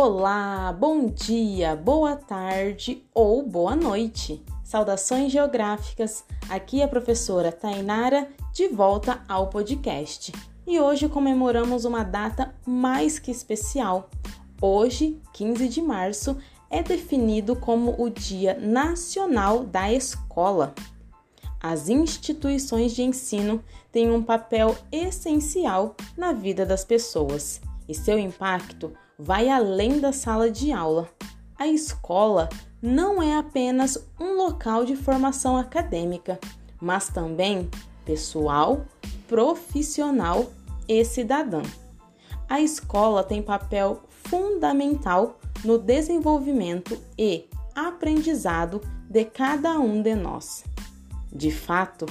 Olá, bom dia, boa tarde ou boa noite. Saudações geográficas. Aqui é a professora Tainara de volta ao podcast. E hoje comemoramos uma data mais que especial. Hoje, 15 de março, é definido como o Dia Nacional da Escola. As instituições de ensino têm um papel essencial na vida das pessoas e seu impacto vai além da sala de aula. A escola não é apenas um local de formação acadêmica, mas também pessoal, profissional e cidadã. A escola tem papel fundamental no desenvolvimento e aprendizado de cada um de nós. De fato,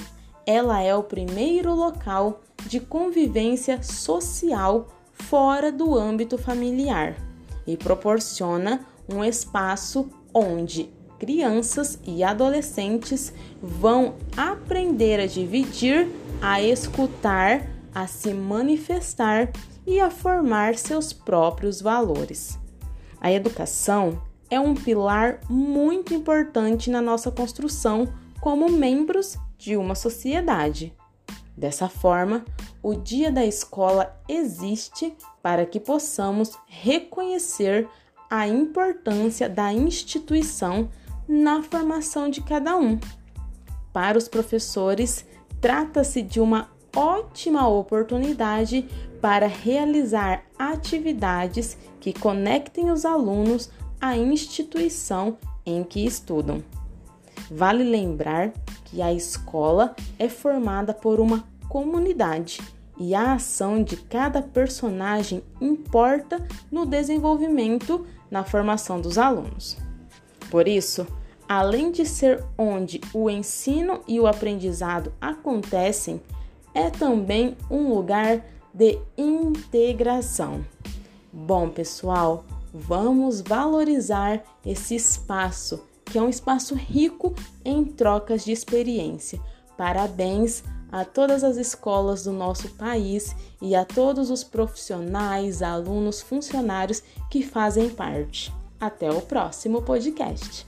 ela é o primeiro local de convivência social fora do âmbito familiar e proporciona um espaço onde crianças e adolescentes vão aprender a dividir, a escutar, a se manifestar e a formar seus próprios valores. A educação é um pilar muito importante na nossa construção como membros de uma sociedade. Dessa forma, o Dia da Escola existe para que possamos reconhecer a importância da instituição na formação de cada um. Para os professores, trata-se de uma ótima oportunidade para realizar atividades que conectem os alunos à instituição em que estudam. Vale lembrar que a escola é formada por uma comunidade e a ação de cada personagem importa no desenvolvimento na formação dos alunos. Por isso, além de ser onde o ensino e o aprendizado acontecem, é também um lugar de integração. Bom, pessoal, vamos valorizar esse espaço que é um espaço rico em trocas de experiência. Parabéns a todas as escolas do nosso país e a todos os profissionais, alunos, funcionários que fazem parte. Até o próximo podcast.